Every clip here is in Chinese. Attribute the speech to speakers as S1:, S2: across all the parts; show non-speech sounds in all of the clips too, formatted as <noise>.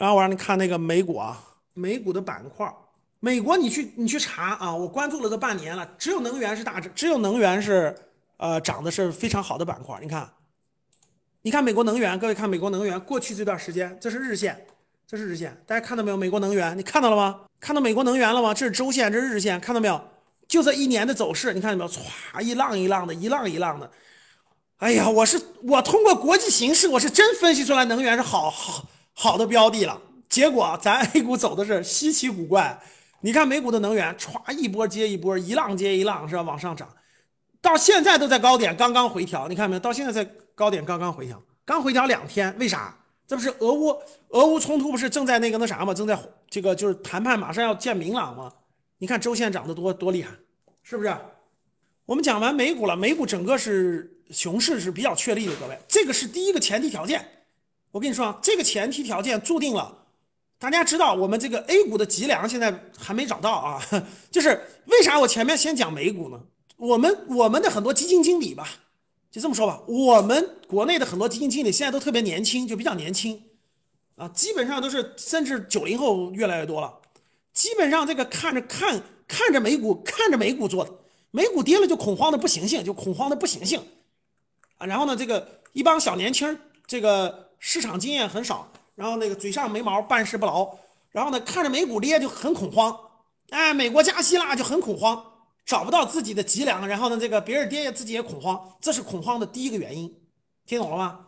S1: 然后我让你看那个美股啊，美股的板块，美国你去你去查啊，我关注了这半年了，只有能源是大只，只有能源是呃涨的是非常好的板块。你看，你看美国能源，各位看美国能源过去这段时间，这是日线，这是日线，大家看到没有？美国能源，你看到了吗？看到美国能源了吗？这是周线，这是日线，看到没有？就这一年的走势，你看到没有？歘，一浪一浪的，一浪一浪的。哎呀，我是我通过国际形势，我是真分析出来能源是好好好的标的了。结果咱 A 股走的是稀奇古怪。你看美股的能源，歘一波接一波，一浪接一浪是吧？往上涨，到现在都在高点，刚刚回调。你看没有？到现在在高点刚刚回调，刚回调两天，为啥？这不是俄乌俄乌冲突不是正在那个那啥吗？正在这个就是谈判马上要见明朗吗？你看周线涨得多多厉害，是不是？我们讲完美股了，美股整个是熊市是比较确立的，各位，这个是第一个前提条件。我跟你说啊，这个前提条件注定了，大家知道我们这个 A 股的脊梁现在还没找到啊，<laughs> 就是为啥我前面先讲美股呢？我们我们的很多基金经理吧，就这么说吧，我们国内的很多基金经理现在都特别年轻，就比较年轻啊，基本上都是甚至九零后越来越多了。基本上这个看着看看着美股看着美股做的，美股跌了就恐慌的不行行，就恐慌的不行行啊。然后呢，这个一帮小年轻，这个市场经验很少，然后那个嘴上没毛，办事不牢。然后呢，看着美股跌就很恐慌，哎，美国加息啦就很恐慌，找不到自己的脊梁。然后呢，这个别人跌自己也恐慌，这是恐慌的第一个原因。听懂了吗？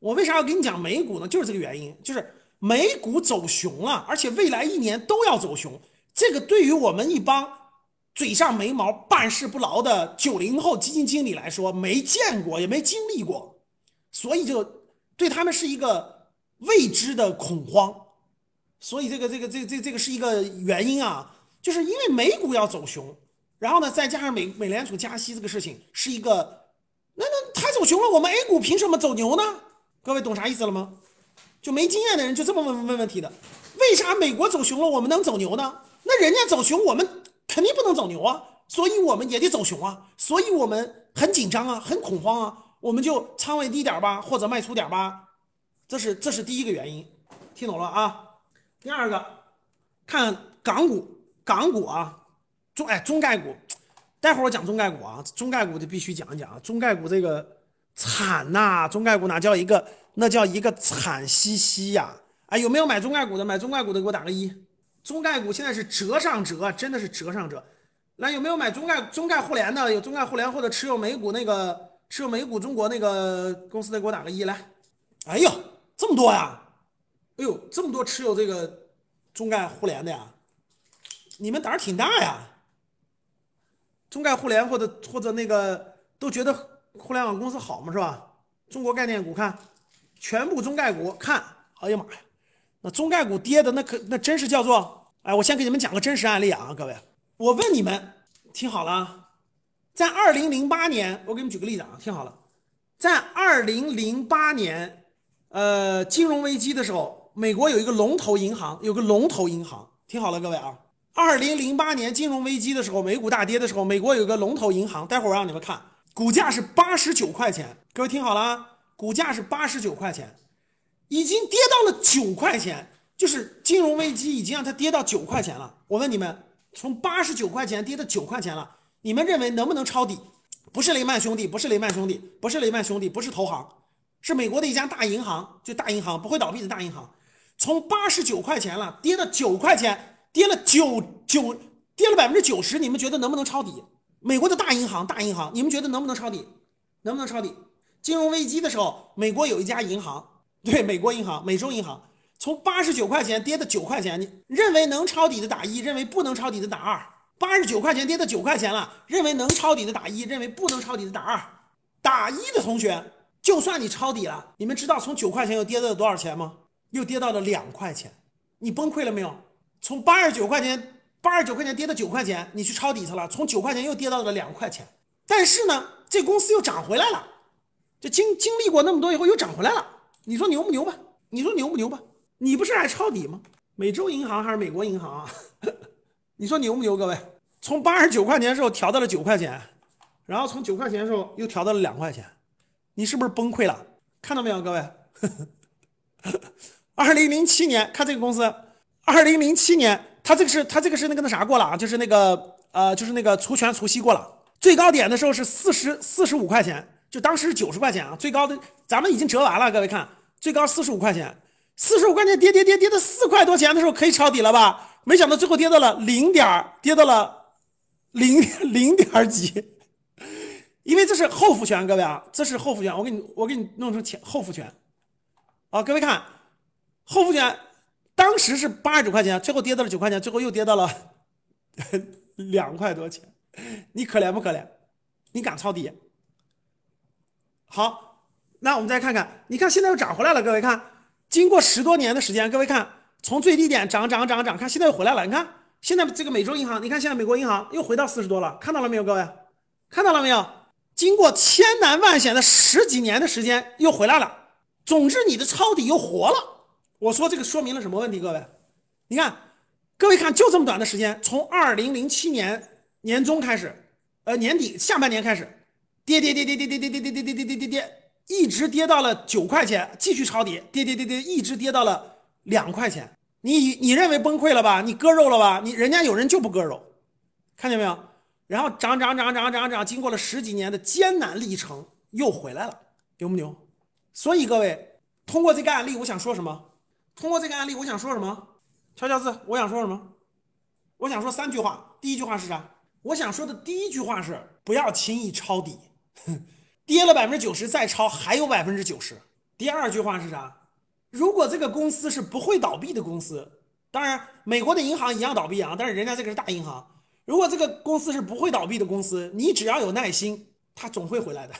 S1: 我为啥要跟你讲美股呢？就是这个原因，就是。美股走熊了，而且未来一年都要走熊。这个对于我们一帮嘴上没毛、办事不牢的九零后基金经理来说，没见过也没经历过，所以就对他们是一个未知的恐慌。所以这个这个这这这个是一个原因啊，就是因为美股要走熊，然后呢，再加上美美联储加息这个事情是一个，那那它走熊了，我们 A 股凭什么走牛呢？各位懂啥意思了吗？就没经验的人就这么问问问题的，为啥美国走熊了，我们能走牛呢？那人家走熊，我们肯定不能走牛啊，所以我们也得走熊啊，所以我们很紧张啊，很恐慌啊，我们就仓位低点吧，或者卖出点吧，这是这是第一个原因，听懂了啊？第二个，看港股，港股啊，中哎中概股，待会儿我讲中概股啊，中概股就必须讲一讲啊，中概股这个惨呐，中概股哪叫一个？那叫一个惨兮兮呀！哎，有没有买中概股的？买中概股的给我打个一。中概股现在是折上折，真的是折上折。来，有没有买中概中概互联的？有中概互联或者持有美股那个持有美股中国那个公司的给我打个一来。哎呦，这么多呀！哎呦，这么多持有这个中概互联的呀！你们胆儿挺大呀！中概互联或者或者那个都觉得互联网公司好吗？是吧？中国概念股看。全部中概股看，哎呀妈呀，那中概股跌的那可那真是叫做，哎，我先给你们讲个真实案例啊，各位，我问你们，听好了，在二零零八年，我给你们举个例子啊，听好了，在二零零八年，呃，金融危机的时候，美国有一个龙头银行，有个龙头银行，听好了，各位啊，二零零八年金融危机的时候，美股大跌的时候，美国有个龙头银行，待会儿我让你们看，股价是八十九块钱，各位听好了啊。股价是八十九块钱，已经跌到了九块钱，就是金融危机已经让它跌到九块钱了。我问你们，从八十九块钱跌到九块钱了，你们认为能不能抄底？不是雷曼兄弟，不是雷曼兄弟，不是雷曼兄弟，不是投行，是美国的一家大银行，就大银行不会倒闭的大银行。从八十九块钱了，跌到九块钱，跌了九九，跌了百分之九十，你们觉得能不能抄底？美国的大银行，大银行，你们觉得能不能抄底？能不能抄底？金融危机的时候，美国有一家银行，对，美国银行、美洲银行，从八十九块钱跌到九块钱，你认为能抄底的打一，认为不能抄底的打二。八十九块钱跌到九块钱了，认为能抄底的打一，认为不能抄底的打二。打一的同学，就算你抄底了，你们知道从九块钱又跌到了多少钱吗？又跌到了两块钱，你崩溃了没有？从八十九块钱，八十九块钱跌到九块钱，你去抄底去了，从九块钱又跌到了两块钱，但是呢，这公司又涨回来了。就经经历过那么多以后又涨回来了，你说牛不牛吧？你说牛不牛吧？你不是爱抄底吗？美洲银行还是美国银行啊？你说牛不牛？各位，从八十九块钱的时候调到了九块钱，然后从九块钱的时候又调到了两块钱，你是不是崩溃了？看到没有，各位？<laughs> 二零零七年看这个公司，二零零七年它这个是它这个是那个那啥过了啊，就是那个呃就是那个除权除息过了，最高点的时候是四十四十五块钱，就当时是九十块钱啊，最高的咱们已经折完了，各位看最高四十五块钱，四十五块钱跌跌跌跌到四块多钱的时候可以抄底了吧？没想到最后跌到了零点，跌到了零零点几。因为这是后复权，各位啊，这是后复权，我给你，我给你弄成前后复权，啊，各位看，后复权当时是八十九块钱，最后跌到了九块钱，最后又跌到了 <laughs> 两块多钱，你可怜不可怜？你敢抄底？好，那我们再看看，你看现在又涨回来了，各位看，经过十多年的时间，各位看，从最低点涨涨涨涨，看现在又回来了，你看现在这个美洲银行，你看现在美国银行又回到四十多了，看到了没有，各位？看到了没有？经过千难万险的十几年的时间，又回来了。总之，你的抄底又活了。我说这个说明了什么问题？各位，你看，各位看，就这么短的时间，从二零零七年年中开始，呃，年底下半年开始，跌跌跌跌跌跌跌跌跌跌跌跌跌跌，一直跌到了九块钱，继续抄底，跌跌跌跌，一直跌到了两块钱。你你认为崩溃了吧？你割肉了吧？你人家有人就不割肉，看见没有？然后涨涨涨涨涨涨，经过了十几年的艰难历程，又回来了，牛不牛？所以各位，通过这个案例，我想说什么？通过这个案例，我想说什么？敲敲字，我想说什么？我想说三句话。第一句话是啥？我想说的第一句话是不要轻易抄底，<laughs> 跌了百分之九十再抄还有百分之九十。第二句话是啥？如果这个公司是不会倒闭的公司，当然美国的银行一样倒闭啊，但是人家这个是大银行。如果这个公司是不会倒闭的公司，你只要有耐心，它总会回来的，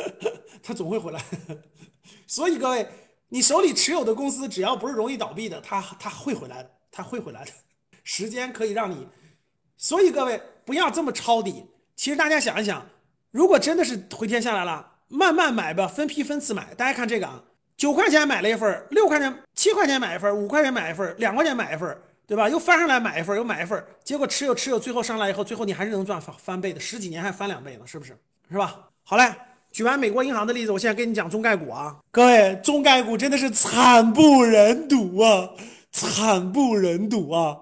S1: <laughs> 它总会回来。所以各位，你手里持有的公司只要不是容易倒闭的，它它会回来的，它会回来的。时间可以让你，所以各位不要这么抄底。其实大家想一想，如果真的是回天下来了，慢慢买吧，分批分次买。大家看这个啊，九块钱买了一份，六块钱、七块钱买一份，五块钱买一份，两块钱买一份。对吧？又翻上来买一份，又买一份，结果持有持有，最后上来以后，最后你还是能赚翻翻倍的，十几年还翻两倍呢，是不是？是吧？好嘞，举完美国银行的例子，我现在跟你讲中概股啊，各位，中概股真的是惨不忍睹啊，惨不忍睹啊。